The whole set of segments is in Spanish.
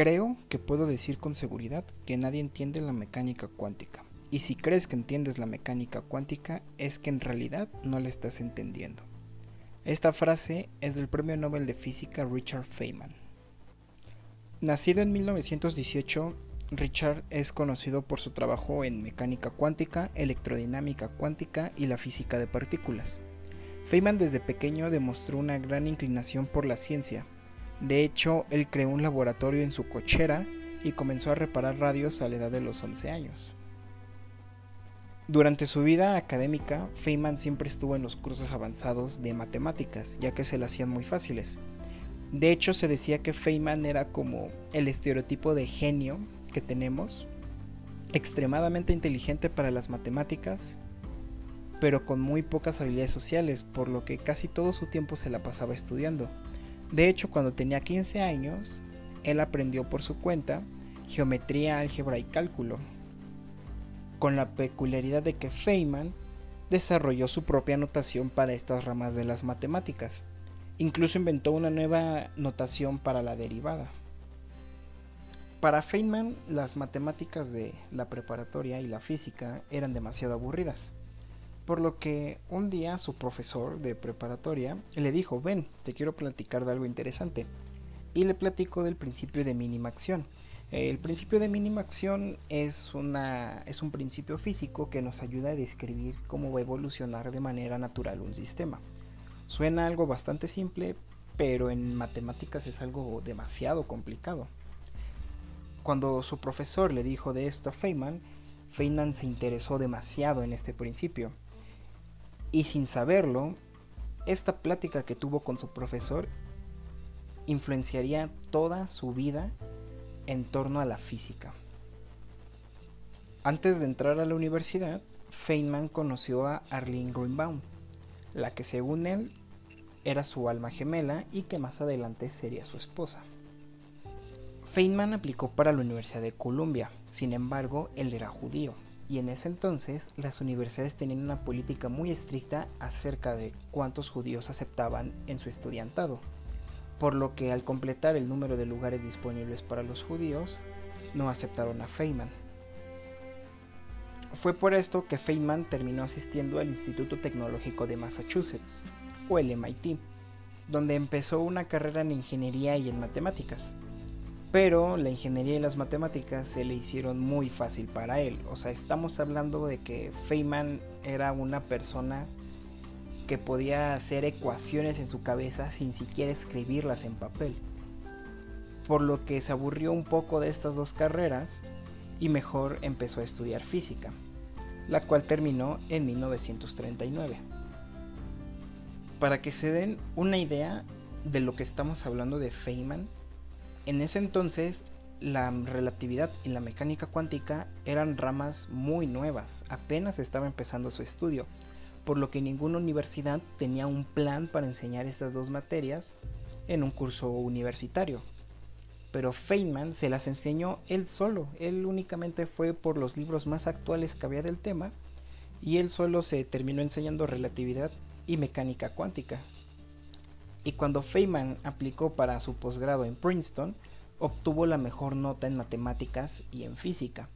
Creo que puedo decir con seguridad que nadie entiende la mecánica cuántica. Y si crees que entiendes la mecánica cuántica es que en realidad no la estás entendiendo. Esta frase es del Premio Nobel de Física Richard Feynman. Nacido en 1918, Richard es conocido por su trabajo en mecánica cuántica, electrodinámica cuántica y la física de partículas. Feynman desde pequeño demostró una gran inclinación por la ciencia. De hecho, él creó un laboratorio en su cochera y comenzó a reparar radios a la edad de los 11 años. Durante su vida académica, Feynman siempre estuvo en los cursos avanzados de matemáticas, ya que se le hacían muy fáciles. De hecho, se decía que Feynman era como el estereotipo de genio que tenemos, extremadamente inteligente para las matemáticas, pero con muy pocas habilidades sociales, por lo que casi todo su tiempo se la pasaba estudiando. De hecho, cuando tenía 15 años, él aprendió por su cuenta geometría, álgebra y cálculo, con la peculiaridad de que Feynman desarrolló su propia notación para estas ramas de las matemáticas. Incluso inventó una nueva notación para la derivada. Para Feynman, las matemáticas de la preparatoria y la física eran demasiado aburridas. Por lo que un día su profesor de preparatoria le dijo, ven, te quiero platicar de algo interesante. Y le platicó del principio de mínima acción. El principio de mínima acción es, una, es un principio físico que nos ayuda a describir cómo va a evolucionar de manera natural un sistema. Suena algo bastante simple, pero en matemáticas es algo demasiado complicado. Cuando su profesor le dijo de esto a Feynman, Feynman se interesó demasiado en este principio. Y sin saberlo, esta plática que tuvo con su profesor influenciaría toda su vida en torno a la física. Antes de entrar a la universidad, Feynman conoció a Arlene Greenbaum, la que según él era su alma gemela y que más adelante sería su esposa. Feynman aplicó para la Universidad de Columbia, sin embargo, él era judío, y en ese entonces las universidades tenían una política muy estricta acerca de cuántos judíos aceptaban en su estudiantado, por lo que al completar el número de lugares disponibles para los judíos, no aceptaron a Feynman. Fue por esto que Feynman terminó asistiendo al Instituto Tecnológico de Massachusetts, o el MIT, donde empezó una carrera en ingeniería y en matemáticas pero la ingeniería y las matemáticas se le hicieron muy fácil para él. O sea, estamos hablando de que Feynman era una persona que podía hacer ecuaciones en su cabeza sin siquiera escribirlas en papel. Por lo que se aburrió un poco de estas dos carreras y mejor empezó a estudiar física, la cual terminó en 1939. Para que se den una idea de lo que estamos hablando de Feynman, en ese entonces la relatividad y la mecánica cuántica eran ramas muy nuevas, apenas estaba empezando su estudio, por lo que ninguna universidad tenía un plan para enseñar estas dos materias en un curso universitario. Pero Feynman se las enseñó él solo, él únicamente fue por los libros más actuales que había del tema y él solo se terminó enseñando relatividad y mecánica cuántica, y cuando Feynman aplicó para su posgrado en Princeton, obtuvo la mejor nota en matemáticas y en física.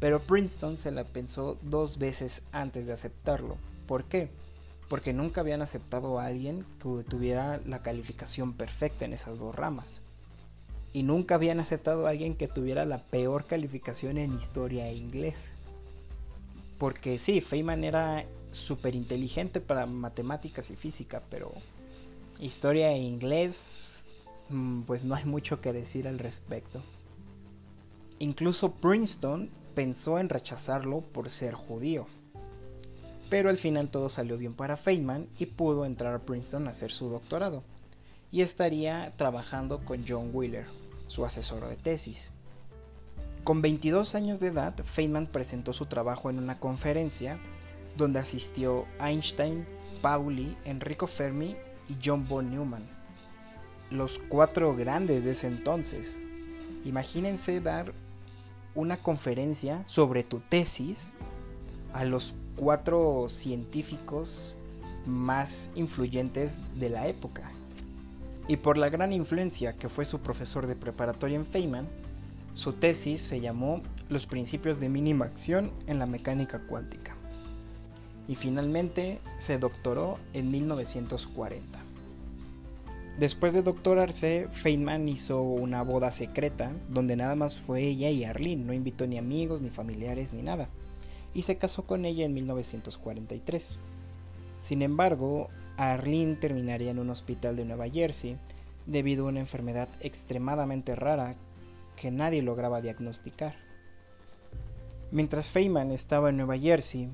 Pero Princeton se la pensó dos veces antes de aceptarlo. ¿Por qué? Porque nunca habían aceptado a alguien que tuviera la calificación perfecta en esas dos ramas. Y nunca habían aceptado a alguien que tuviera la peor calificación en historia e inglés. Porque sí, Feynman era súper inteligente para matemáticas y física, pero historia e inglés, mm, pues no hay mucho que decir al respecto. Incluso Princeton pensó en rechazarlo por ser judío. Pero al final todo salió bien para Feynman y pudo entrar a Princeton a hacer su doctorado. Y estaría trabajando con John Wheeler, su asesor de tesis. Con 22 años de edad, Feynman presentó su trabajo en una conferencia donde asistió Einstein, Pauli, Enrico Fermi y John von Neumann, los cuatro grandes de ese entonces. Imagínense dar una conferencia sobre tu tesis a los cuatro científicos más influyentes de la época. Y por la gran influencia que fue su profesor de preparatoria en Feynman, su tesis se llamó Los principios de mínima acción en la mecánica cuántica. Y finalmente se doctoró en 1940. Después de doctorarse, Feynman hizo una boda secreta donde nada más fue ella y Arlene, no invitó ni amigos, ni familiares, ni nada, y se casó con ella en 1943. Sin embargo, Arlene terminaría en un hospital de Nueva Jersey debido a una enfermedad extremadamente rara que nadie lograba diagnosticar. Mientras Feynman estaba en Nueva Jersey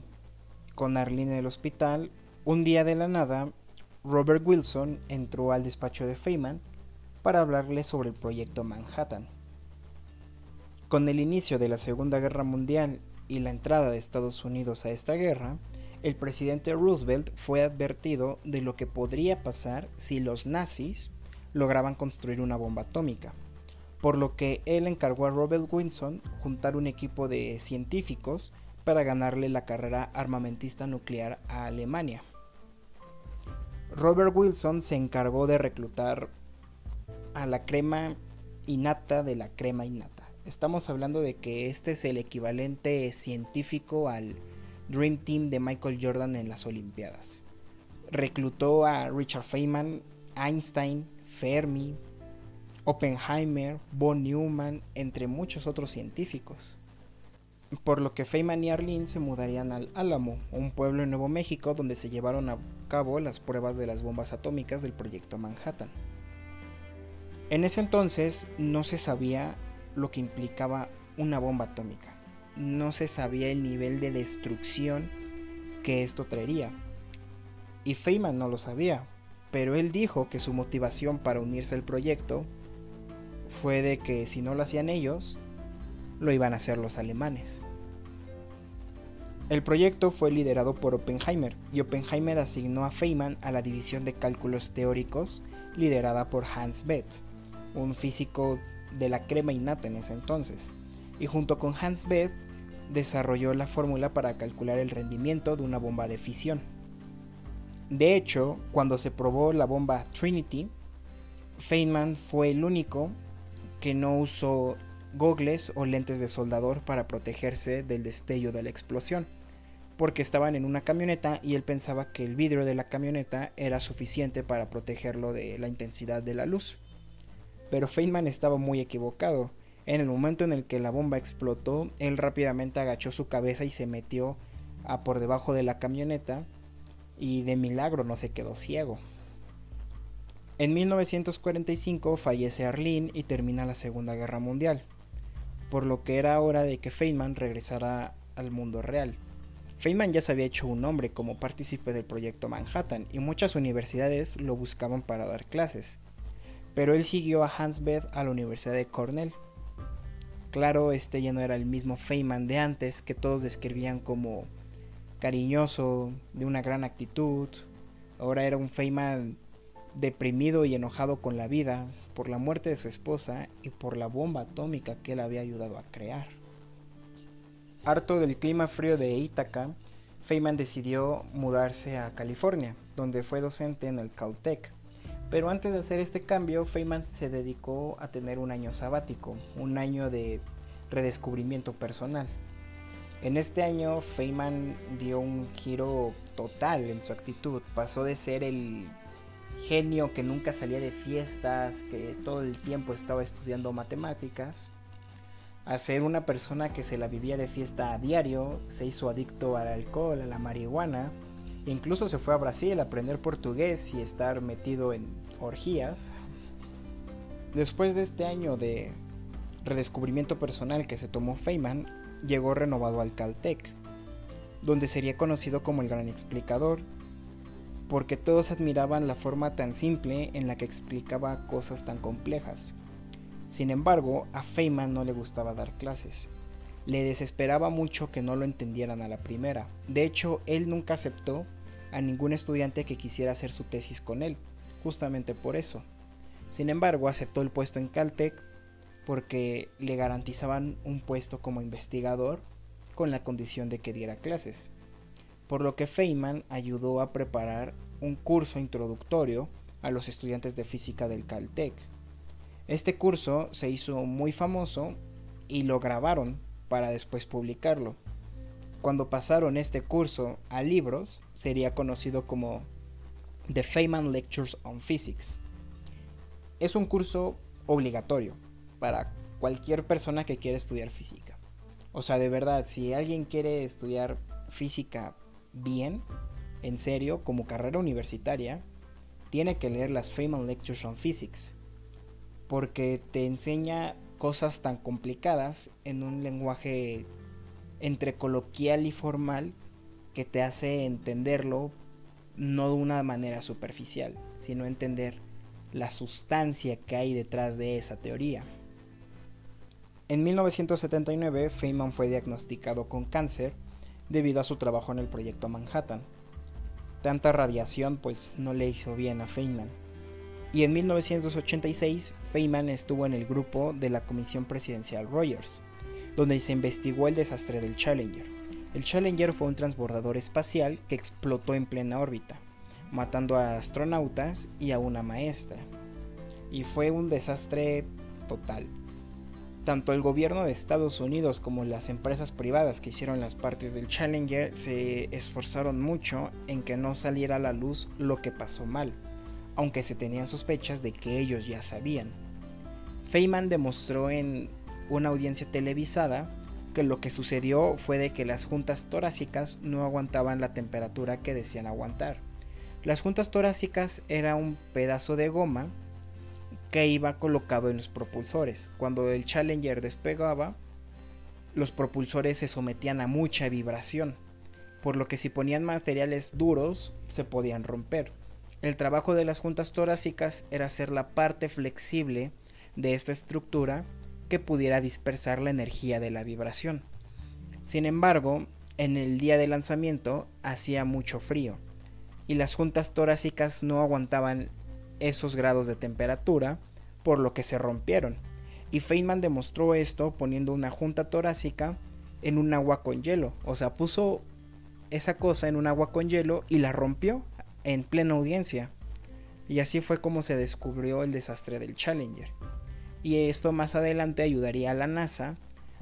con Arlene en el hospital, un día de la nada, Robert Wilson entró al despacho de Feynman para hablarle sobre el proyecto Manhattan. Con el inicio de la Segunda Guerra Mundial y la entrada de Estados Unidos a esta guerra, el presidente Roosevelt fue advertido de lo que podría pasar si los nazis lograban construir una bomba atómica, por lo que él encargó a Robert Wilson juntar un equipo de científicos para ganarle la carrera armamentista nuclear a Alemania. Robert Wilson se encargó de reclutar a la crema innata de la crema innata. Estamos hablando de que este es el equivalente científico al Dream Team de Michael Jordan en las Olimpiadas. Reclutó a Richard Feynman, Einstein, Fermi, Oppenheimer, von Neumann, entre muchos otros científicos. Por lo que Feynman y Arlene se mudarían al Álamo, un pueblo en Nuevo México donde se llevaron a cabo las pruebas de las bombas atómicas del proyecto Manhattan. En ese entonces no se sabía lo que implicaba una bomba atómica no se sabía el nivel de destrucción que esto traería. Y Feynman no lo sabía, pero él dijo que su motivación para unirse al proyecto fue de que si no lo hacían ellos, lo iban a hacer los alemanes. El proyecto fue liderado por Oppenheimer y Oppenheimer asignó a Feynman a la división de cálculos teóricos liderada por Hans Bethe, un físico de la crema innata en ese entonces y junto con Hans Bethe desarrolló la fórmula para calcular el rendimiento de una bomba de fisión. De hecho, cuando se probó la bomba Trinity, Feynman fue el único que no usó gogles o lentes de soldador para protegerse del destello de la explosión, porque estaban en una camioneta y él pensaba que el vidrio de la camioneta era suficiente para protegerlo de la intensidad de la luz. Pero Feynman estaba muy equivocado, en el momento en el que la bomba explotó, él rápidamente agachó su cabeza y se metió a por debajo de la camioneta y de milagro no se quedó ciego. En 1945 fallece Arlene y termina la Segunda Guerra Mundial, por lo que era hora de que Feynman regresara al mundo real. Feynman ya se había hecho un nombre como partícipe del proyecto Manhattan y muchas universidades lo buscaban para dar clases, pero él siguió a Hans Bethe a la Universidad de Cornell Claro, este ya no era el mismo Feynman de antes, que todos describían como cariñoso, de una gran actitud. Ahora era un Feynman deprimido y enojado con la vida por la muerte de su esposa y por la bomba atómica que él había ayudado a crear. Harto del clima frío de Ítaca, Feynman decidió mudarse a California, donde fue docente en el Caltech. Pero antes de hacer este cambio, Feynman se dedicó a tener un año sabático, un año de redescubrimiento personal. En este año, Feynman dio un giro total en su actitud. Pasó de ser el genio que nunca salía de fiestas, que todo el tiempo estaba estudiando matemáticas, a ser una persona que se la vivía de fiesta a diario, se hizo adicto al alcohol, a la marihuana, incluso se fue a Brasil a aprender portugués y estar metido en orgías. Después de este año de redescubrimiento personal que se tomó Feynman, llegó renovado al Caltech, donde sería conocido como el gran explicador, porque todos admiraban la forma tan simple en la que explicaba cosas tan complejas. Sin embargo, a Feynman no le gustaba dar clases. Le desesperaba mucho que no lo entendieran a la primera. De hecho, él nunca aceptó a ningún estudiante que quisiera hacer su tesis con él, justamente por eso. Sin embargo, aceptó el puesto en Caltech porque le garantizaban un puesto como investigador con la condición de que diera clases. Por lo que Feynman ayudó a preparar un curso introductorio a los estudiantes de física del Caltech. Este curso se hizo muy famoso y lo grabaron para después publicarlo. Cuando pasaron este curso a libros, sería conocido como The Feynman Lectures on Physics. Es un curso obligatorio para cualquier persona que quiera estudiar física. O sea, de verdad, si alguien quiere estudiar física bien, en serio, como carrera universitaria, tiene que leer las Feynman Lectures on Physics. Porque te enseña cosas tan complicadas en un lenguaje entre coloquial y formal que te hace entenderlo no de una manera superficial, sino entender la sustancia que hay detrás de esa teoría. En 1979, Feynman fue diagnosticado con cáncer debido a su trabajo en el proyecto Manhattan. Tanta radiación pues no le hizo bien a Feynman. Y en 1986, Feynman estuvo en el grupo de la Comisión Presidencial Rogers, donde se investigó el desastre del Challenger. El Challenger fue un transbordador espacial que explotó en plena órbita, matando a astronautas y a una maestra. Y fue un desastre total. Tanto el gobierno de Estados Unidos como las empresas privadas que hicieron las partes del Challenger se esforzaron mucho en que no saliera a la luz lo que pasó mal aunque se tenían sospechas de que ellos ya sabían. Feynman demostró en una audiencia televisada que lo que sucedió fue de que las juntas torácicas no aguantaban la temperatura que decían aguantar. Las juntas torácicas era un pedazo de goma que iba colocado en los propulsores. Cuando el Challenger despegaba, los propulsores se sometían a mucha vibración, por lo que si ponían materiales duros se podían romper. El trabajo de las juntas torácicas era ser la parte flexible de esta estructura que pudiera dispersar la energía de la vibración. Sin embargo, en el día de lanzamiento hacía mucho frío y las juntas torácicas no aguantaban esos grados de temperatura, por lo que se rompieron. Y Feynman demostró esto poniendo una junta torácica en un agua con hielo. O sea, puso esa cosa en un agua con hielo y la rompió en plena audiencia. Y así fue como se descubrió el desastre del Challenger. Y esto más adelante ayudaría a la NASA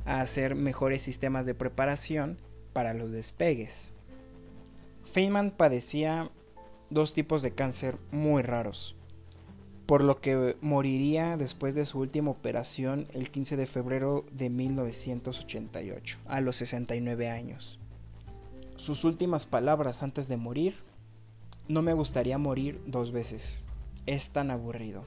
a hacer mejores sistemas de preparación para los despegues. Feynman padecía dos tipos de cáncer muy raros, por lo que moriría después de su última operación el 15 de febrero de 1988, a los 69 años. Sus últimas palabras antes de morir no me gustaría morir dos veces. Es tan aburrido.